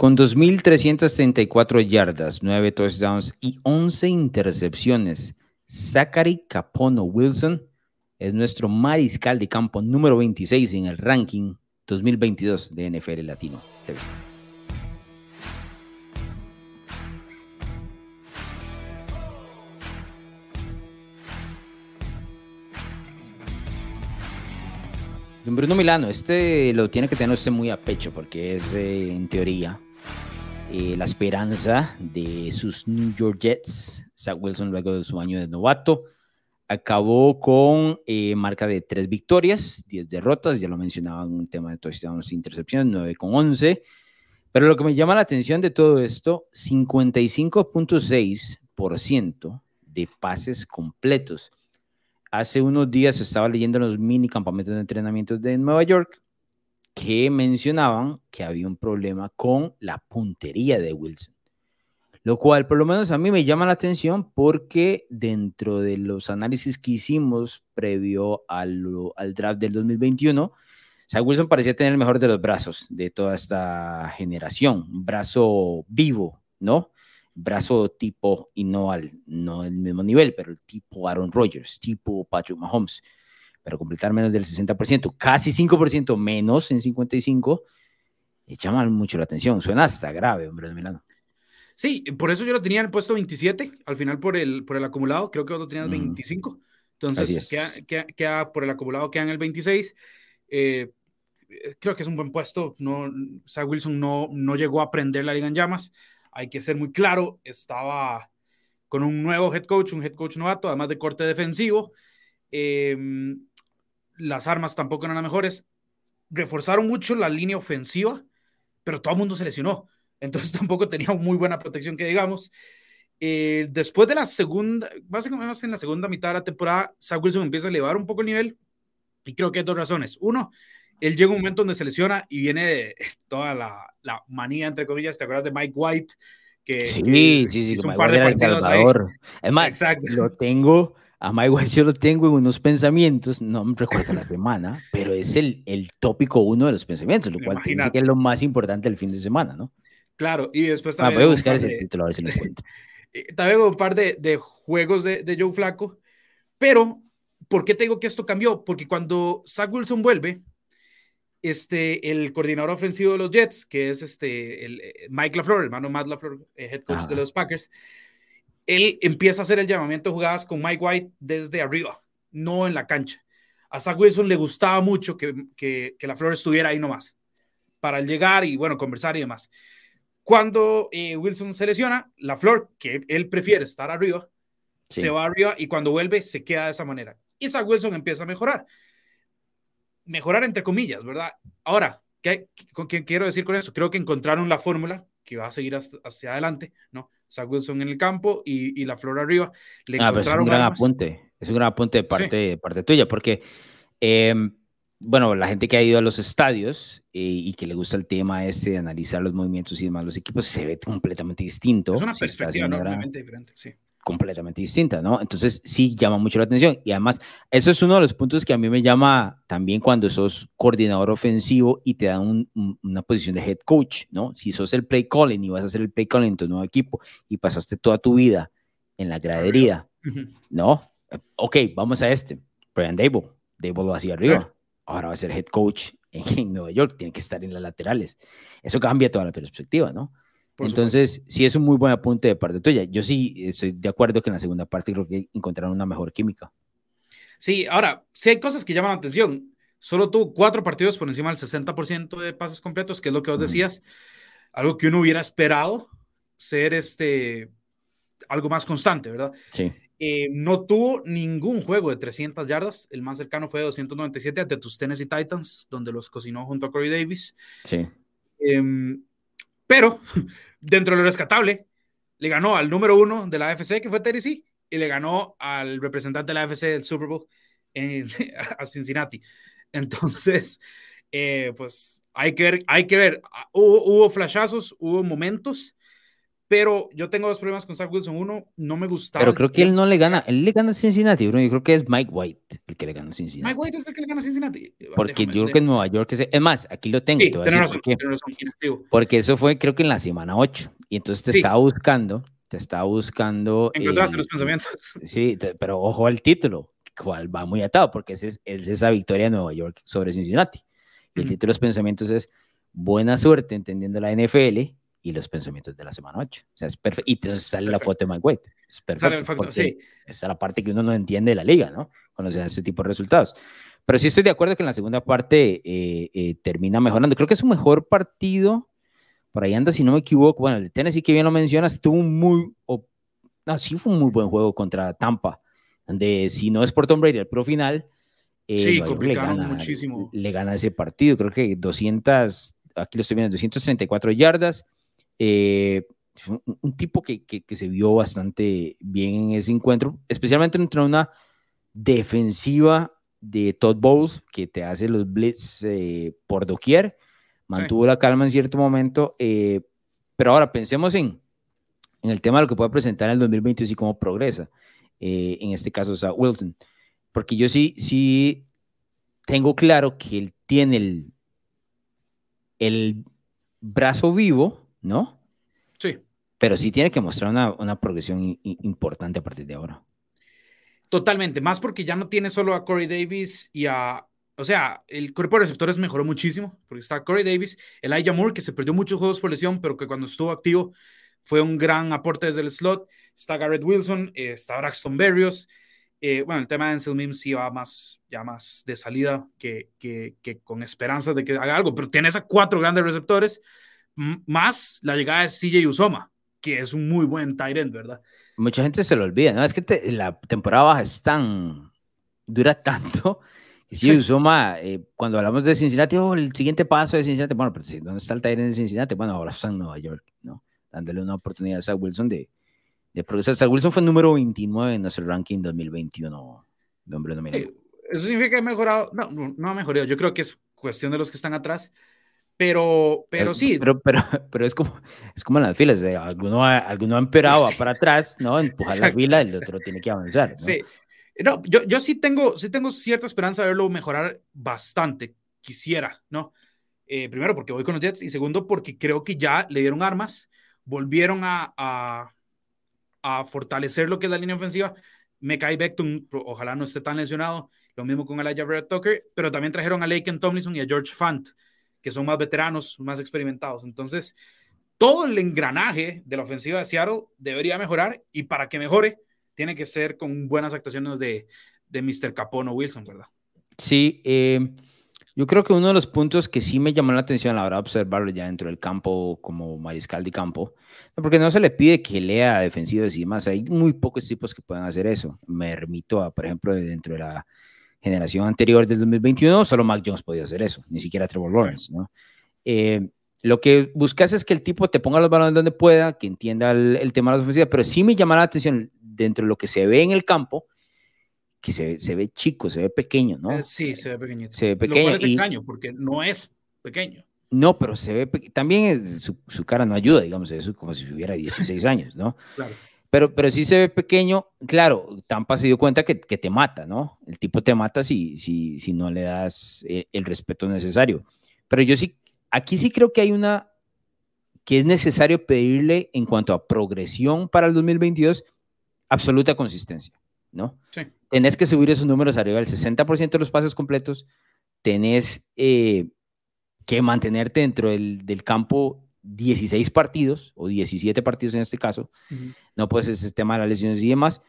Con 2.334 yardas, 9 touchdowns y 11 intercepciones, Zachary Capono Wilson es nuestro mariscal de campo número 26 en el ranking 2022 de NFL Latino TV. Don Bruno Milano, este lo tiene que tener usted muy a pecho porque es eh, en teoría eh, la esperanza de sus New York Jets. Zach Wilson luego de su año de novato acabó con eh, marca de tres victorias, 10 derrotas, ya lo mencionaba en un tema de touchdowns e intercepciones, 9 con 11. Pero lo que me llama la atención de todo esto, 55.6% de pases completos. Hace unos días estaba leyendo los mini campamentos de entrenamiento de Nueva York que mencionaban que había un problema con la puntería de Wilson. Lo cual, por lo menos a mí me llama la atención porque dentro de los análisis que hicimos previo al, draft del 2021, Zach Wilson parecía tener el mejor de los brazos de toda esta generación, brazo vivo, ¿no? Brazo tipo, y no al mismo nivel, pero el tipo Aaron Rodgers, tipo Patrick Mahomes, pero completar menos del 60%, casi 5% menos en 55, llama mucho la atención. Suena hasta grave, hombre de Milano. Sí, por eso yo lo tenía en el puesto 27, al final por el, por el acumulado, creo que vos lo tenías 25. Mm. Entonces, queda, por el acumulado quedan el 26. Eh, creo que es un buen puesto. No, Zach Wilson no, no llegó a aprender la liga en llamas. Hay que ser muy claro, estaba con un nuevo head coach, un head coach novato, además de corte defensivo. Em, las armas tampoco eran las mejores. Reforzaron mucho la línea ofensiva, pero todo el mundo se lesionó entonces tampoco tenía muy buena protección que digamos. Eh, después de la segunda, básicamente en la segunda mitad de la temporada, Zach Wilson empieza a elevar un poco el nivel y creo que hay dos razones. Uno, él llega un momento donde se lesiona y viene toda la, la manía, entre comillas, ¿te acuerdas de Mike White? Que, sí, sí, sí, más, Exacto. lo tengo a Mike White yo lo tengo en unos pensamientos, no me recuerdo la semana, pero es el, el tópico uno de los pensamientos, lo cual dice que es lo más importante del fin de semana, ¿no? Claro, y después ah, también. voy a buscar ese título a ver si lo encuentro. también un par de, de juegos de, de, Joe Flaco. Pero, ¿por qué te digo que esto cambió? Porque cuando Zach Wilson vuelve, este, el coordinador ofensivo de los Jets, que es este, el, eh, Mike LaFleur, hermano Matt LaFleur, eh, head coach de los Packers, él empieza a hacer el llamamiento de jugadas con Mike White desde arriba, no en la cancha. A Zach Wilson le gustaba mucho que, que, que LaFleur estuviera ahí nomás, para llegar y, bueno, conversar y demás. Cuando eh, Wilson se lesiona, la flor, que él prefiere estar arriba, se va arriba y cuando vuelve se queda de esa manera. Y Zach Wilson empieza a mejorar. Mejorar entre comillas, ¿verdad? Ahora, ¿qué, con qué quiero decir con eso? Creo que encontraron la fórmula que va a seguir hacia adelante, ¿no? Zach Wilson en el campo y, la flor arriba. Le ah, es un gran apunte, es un gran apunte de parte, de parte tuya, porque eh, bueno, la gente que ha ido a los estadios eh, y que le gusta el tema ese de analizar los movimientos y demás, los equipos se ve completamente distinto. Es una perspectiva enormemente diferente, sí. Completamente distinta, ¿no? Entonces sí llama mucho la atención. Y además, eso es uno de los puntos que a mí me llama también cuando sos coordinador ofensivo y te dan una posición de head coach, ¿no? Si sos el play calling y vas a hacer el play calling en tu nuevo equipo y pasaste toda tu vida en la gradería, ¿no? Ok, vamos a este. Brian Dable. Dable lo hacía arriba ahora va a ser head coach en, Nueva York, tiene que estar en las laterales. Eso cambia toda la perspectiva, ¿no? Entonces, sí es un muy buen apunte de parte tuya. Yo sí estoy de acuerdo que en la segunda parte creo que encontraron una mejor química. Sí, ahora, sí hay cosas que llaman la atención. Solo tuvo cuatro partidos por encima del 60% de pases completos, que es lo que vos decías. Algo que uno hubiera esperado ser este algo más constante, ¿verdad? Sí. Eh, no tuvo ningún juego de 300 yardas. El más cercano fue de 297 ante tus Tennessee Titans, donde los cocinó junto a Corey Davis. Sí. Em, pero, dentro de lo rescatable, le ganó al número uno de la AFC, que fue Tennessee, y le ganó al representante de la AFC del Super Bowl a Cincinnati. Entonces, eh, pues hay que ver, hay que ver. Ah, hubo, hubo flashazos, hubo momentos, pero yo tengo dos problemas con Zach Wilson. Uno, no me gustaba. Pero creo que él no le gana, él le gana a Cincinnati, bro. Yo creo que es Mike White el que le gana a Cincinnati. Mike White es el que le gana a Cincinnati. Porque yo creo que en Nueva York es, es más, aquí lo tengo. Sí, te razón, por qué. razón, Porque eso fue creo que en la semana 8. Y entonces te Sí. estaba buscando, te estaba buscando. Encontraste eh, los pensamientos. Sí, te- pero ojo al título, cual va muy atado, porque ese es, es esa victoria de Nueva York sobre Cincinnati. Y el Ujú. título de los pensamientos es buena suerte entendiendo la NFL y los pensamientos de la semana 8. O sea, es perfecto. Y entonces sale la Perfecto. foto de Mike White. Es perfecto. Porque sí. Esa es la parte que uno no entiende de la liga, ¿no? Cuando se dan ese tipo de resultados. Pero sí estoy de acuerdo que en la segunda parte eh, eh, termina mejorando. Creo que es un mejor partido. Por ahí anda, si no me equivoco. Bueno, el de Tennessee, que bien lo mencionas, tuvo un muy. o- no, sí fue un muy buen juego contra Tampa. Donde si no es por Tom Brady el pro final. eh, Sí, le gana, muchísimo. Le gana ese partido. Creo que 200. Aquí lo estoy viendo, 234 yardas. Eh, un, un tipo que, que, que se vio bastante bien en ese encuentro, especialmente entre una defensiva de Todd Bowles que te hace los blitz eh, por doquier, mantuvo la calma en cierto momento, eh, pero ahora pensemos en, en el tema de lo que puede presentar en el 2022 y cómo progresa, eh, en este caso Zach Wilson, porque yo sí, sí tengo claro que él tiene el, el brazo vivo, ¿no? Sí, Pero sí tiene que mostrar una, una progresión i- importante a partir de ahora. totalmente. Más porque ya no tiene solo a Corey Davis y a. O sea, el cuerpo de receptores mejoró muchísimo, porque está Corey Davis, Elijah Moore, que se perdió muchos juegos por lesión, pero que cuando estuvo activo fue un gran aporte desde el slot. Está Garrett Wilson, eh, está Braxton Berrios. Eh, bueno, el tema de Ansel Mims sí va más, ya más de salida que, que, que con esperanzas de que haga algo, pero tienes a cuatro grandes receptores, más la llegada de CJ Usoma, que es un muy buen tight end, ¿verdad? Mucha gente se lo olvida, ¿no? Es que te- la temporada baja es tan. dura tanto. Que sí, Sí. Usoma, eh, cuando hablamos de Cincinnati, oh, el siguiente paso de Cincinnati, bueno, pero si ¿dónde está el Tyrant de Cincinnati? Bueno, ahora está en Nueva York, ¿no? Dándole una oportunidad a Zach Wilson de, de progresar. Zach Wilson fue número 29 en nuestro ranking 2021 de hombre nominado. Eh, Eso significa que ha mejorado. No, no, no ha mejorado. Yo creo que es cuestión de los que están atrás. Pero, pero sí. Pero, pero, pero es como, es como en las filas, eh, alguno, ha, alguno ha va Sí. para atrás, ¿no? Empujar la fila, el otro tiene que avanzar. ¿no? Sí. No, yo, yo sí tengo, sí tengo cierta esperanza de verlo mejorar bastante. Quisiera, ¿no? Eh, primero porque voy con los Jets y segundo porque creo que ya le dieron armas, volvieron a, a, a fortalecer lo que es la línea ofensiva. Mekai Becton, ojalá no esté tan lesionado. Lo mismo con Elijah Vera Tucker, pero también trajeron a Laken Tomlinson y a George Fant, que son más veteranos, más experimentados. Entonces, todo el engranaje de la ofensiva de Seattle debería mejorar y para que mejore, tiene que ser con buenas actuaciones de, de Mr. Capono Wilson, ¿verdad? Sí, eh, yo creo que uno de los puntos que sí me llamó la atención a la hora de observarlo ya dentro del campo como mariscal de campo, porque no se le pide que lea defensivos y demás, hay muy pocos tipos que pueden hacer eso. Me remito a, por ejemplo, dentro de la generación anterior del 2021, solo Mac Jones podía hacer eso, ni siquiera Trevor Lawrence, ¿no? Eh, lo que buscas es que el tipo te ponga los balones donde pueda, que entienda el, el tema de la ofensiva, pero sí me llama la atención dentro de lo que se ve en el campo, que se, se ve chico, se ve pequeño, ¿no? Eh, sí, se ve pequeñito. Se ve Lo pequeño. cual es y- extraño porque no es pequeño. no, pero se ve, también es- su, su cara no ayuda, digamos, eso como si tuviera 16 años, ¿no? Claro. Pero, pero sí se ve pequeño, claro, Tampa se dio cuenta que, que te mata, ¿no? El tipo te mata si, si, si no le das eh, el respeto necesario. Pero yo sí, aquí sí creo que hay una, que es necesario pedirle en cuanto a progresión para el 2022, absoluta consistencia, ¿no? Sí. Tenés que subir esos números arriba del 60% de los pases completos, tenés eh, que mantenerte dentro del, del campo 16 partidos o 17 partidos en este caso, Ujú. no puede ser ese tema de las lesiones y demás.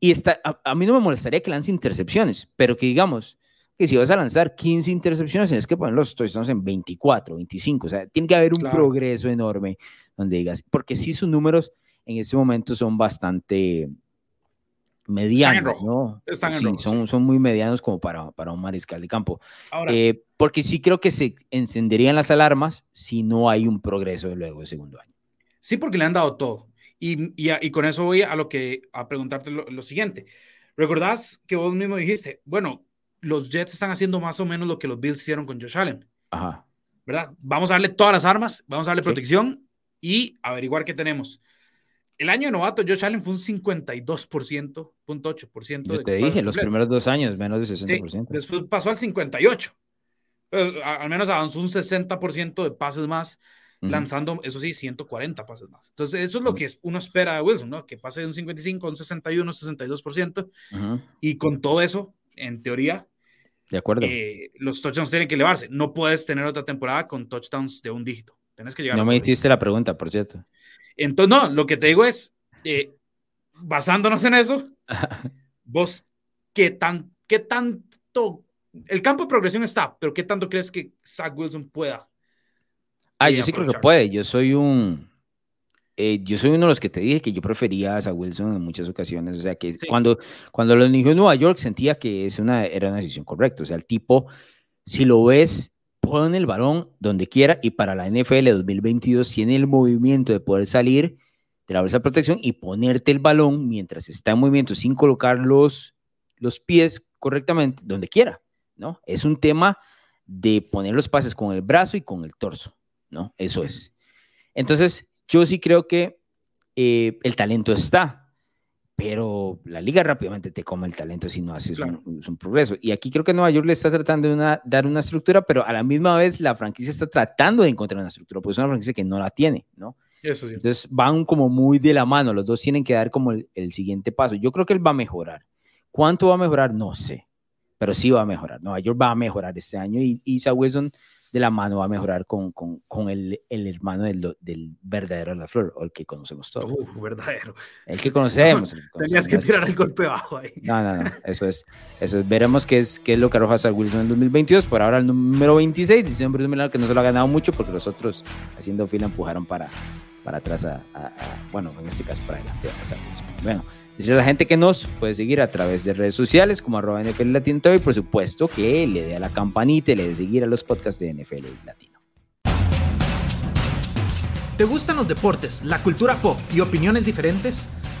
Y está, a, a mí no me molestaría que lance intercepciones, pero que digamos que si vas a lanzar 15 intercepciones, tienes que poner los touchdowns en 24, 25. O sea, tiene que haber un Claro. progreso enorme donde digas, porque sí sus números en este momento son bastante medianos, rojo. ¿no? Están en Sí, rojo, son, sí. son muy medianos como para, para un mariscal de campo. Ahora, Eh, porque sí creo que se encenderían las alarmas si no hay un progreso luego de segundo año. sí, porque le han dado todo. Y, y, a- y con eso voy a lo que a preguntarte lo, lo siguiente. ¿Recordás que vos mismo dijiste, bueno, los Jets están haciendo más o menos lo que los Bills hicieron con Josh Allen, Ajá. ¿verdad? Vamos a darle todas las armas, vamos a darle Sí. protección y averiguar qué tenemos. El año de novato, Josh Allen fue un 52.8%. Yo te dije, los primeros dos años, menos de 60%. después pasó al 58%. Pues, al menos avanzó un 60% de pases más, lanzando, eso sí, 140 pases más. Entonces, eso es lo que uno espera de Wilson, ¿no? Que pase de un 55 a un 61, 62%. Y con todo eso, en teoría, de acuerdo. Eh, los touchdowns tienen que elevarse. No puedes tener otra temporada con touchdowns de un dígito. Tienes que llegar no me hiciste la pregunta, por cierto. Entonces, no, lo que te digo es, eh, basándonos en eso, vos, ¿qué, tan, ¿qué tanto? El campo de progresión está, pero ¿qué tanto crees que Zach Wilson pueda? Ah, yo sí creo que puede. Yo soy un. Eh, yo soy uno de los que te dije que yo prefería a Zach Wilson en muchas ocasiones. O sea, que cuando, cuando lo eligió en Nueva York sentía que es una, era una decisión correcta. O sea, el tipo, si lo ves pon el balón donde quiera y para la NFL 2022 tiene el movimiento de poder salir de la bolsa de protección y ponerte el balón mientras está en movimiento sin colocar los, los pies correctamente donde quiera, ¿no? Es un tema de poner los pases con el brazo y con el torso, ¿no? Eso es. Entonces, yo sí creo que eh, el talento está, pero la liga rápidamente te come el talento si no haces un, progreso. Y aquí creo que Nueva York le está tratando de dar una estructura, pero a la misma vez la franquicia está tratando de encontrar una estructura, porque es una franquicia que no la tiene, ¿no? Eso sí. Entonces van como muy de la mano, los dos tienen que dar como el, siguiente paso. Yo creo que él va a mejorar. ¿Cuánto va a mejorar? No sé, pero sí va a mejorar. Nueva York va a mejorar este año y Isa Wilson de la mano va a mejorar con, con, con el, el, hermano del, del verdadero La Flor, o el que conocemos todos. Uf, verdadero. El que conocemos. tenías que tirar el golpe bajo ahí. No, no, no, eso es. Eso es. Veremos qué es, qué es lo que arroja Sar Wilson en 2022. Por ahora el número 26, dice Bruce Miller que no se lo ha ganado mucho porque los otros haciendo fila empujaron para, para atrás, a, bueno, en este caso para adelante. A bueno, Decirle a la gente que nos puede seguir a través de redes sociales como arroba NFL Latino TV y por supuesto que le dé a la campanita y le dé seguir a los podcasts de NFL Latino. ¿Te gustan los deportes, la cultura pop y opiniones diferentes?